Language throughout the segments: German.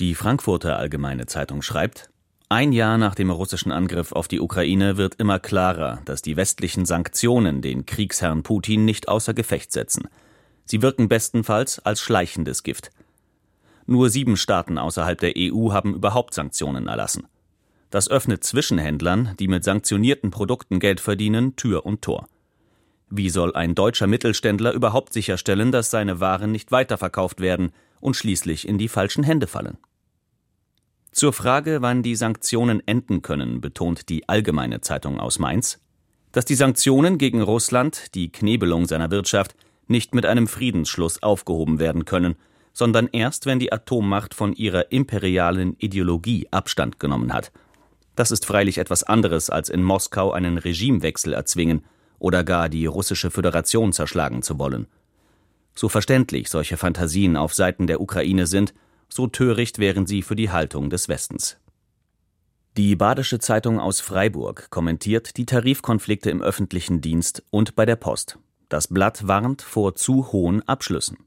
Die Frankfurter Allgemeine Zeitung schreibt ein Jahr nach dem russischen Angriff auf die Ukraine wird immer klarer, dass die westlichen Sanktionen den Kriegsherrn Putin nicht außer Gefecht setzen. Sie wirken bestenfalls als schleichendes Gift. Nur sieben Staaten außerhalb der EU haben überhaupt Sanktionen erlassen. Das öffnet Zwischenhändlern, die mit sanktionierten Produkten Geld verdienen, Tür und Tor. Wie soll ein deutscher Mittelständler überhaupt sicherstellen, dass seine Waren nicht weiterverkauft werden und schließlich in die falschen Hände fallen? Zur Frage, wann die Sanktionen enden können, betont die Allgemeine Zeitung aus Mainz, dass die Sanktionen gegen Russland, die Knebelung seiner Wirtschaft, nicht mit einem Friedensschluss aufgehoben werden können, sondern erst, wenn die Atommacht von ihrer imperialen Ideologie Abstand genommen hat. Das ist freilich etwas anderes, als in Moskau einen Regimewechsel erzwingen oder gar die russische Föderation zerschlagen zu wollen. So verständlich solche Fantasien auf Seiten der Ukraine sind, so töricht wären sie für die Haltung des Westens. Die Badische Zeitung aus Freiburg kommentiert die Tarifkonflikte im öffentlichen Dienst und bei der Post. Das Blatt warnt vor zu hohen Abschlüssen.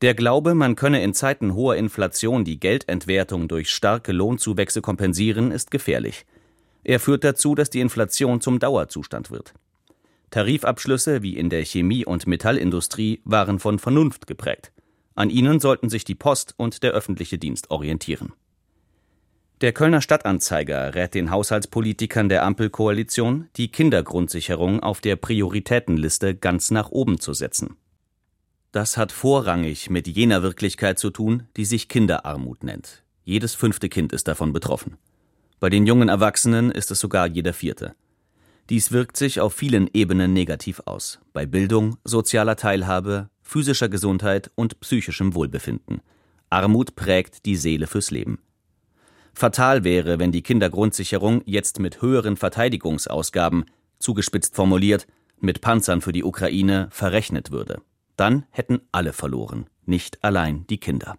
Der Glaube, man könne in Zeiten hoher Inflation die Geldentwertung durch starke Lohnzuwächse kompensieren, ist gefährlich. Er führt dazu, dass die Inflation zum Dauerzustand wird. Tarifabschlüsse wie in der Chemie- und Metallindustrie waren von Vernunft geprägt. An ihnen sollten sich die Post und der öffentliche Dienst orientieren. Der Kölner Stadtanzeiger rät den Haushaltspolitikern der Ampelkoalition, die Kindergrundsicherung auf der Prioritätenliste ganz nach oben zu setzen. Das hat vorrangig mit jener Wirklichkeit zu tun, die sich Kinderarmut nennt. Jedes fünfte Kind ist davon betroffen. Bei den jungen Erwachsenen ist es sogar jeder vierte. Dies wirkt sich auf vielen Ebenen negativ aus, bei Bildung, sozialer Teilhabe, physischer Gesundheit und psychischem Wohlbefinden. Armut prägt die Seele fürs Leben. Fatal wäre, wenn die Kindergrundsicherung jetzt mit höheren Verteidigungsausgaben, zugespitzt formuliert, mit Panzern für die Ukraine verrechnet würde. Dann hätten alle verloren, nicht allein die Kinder.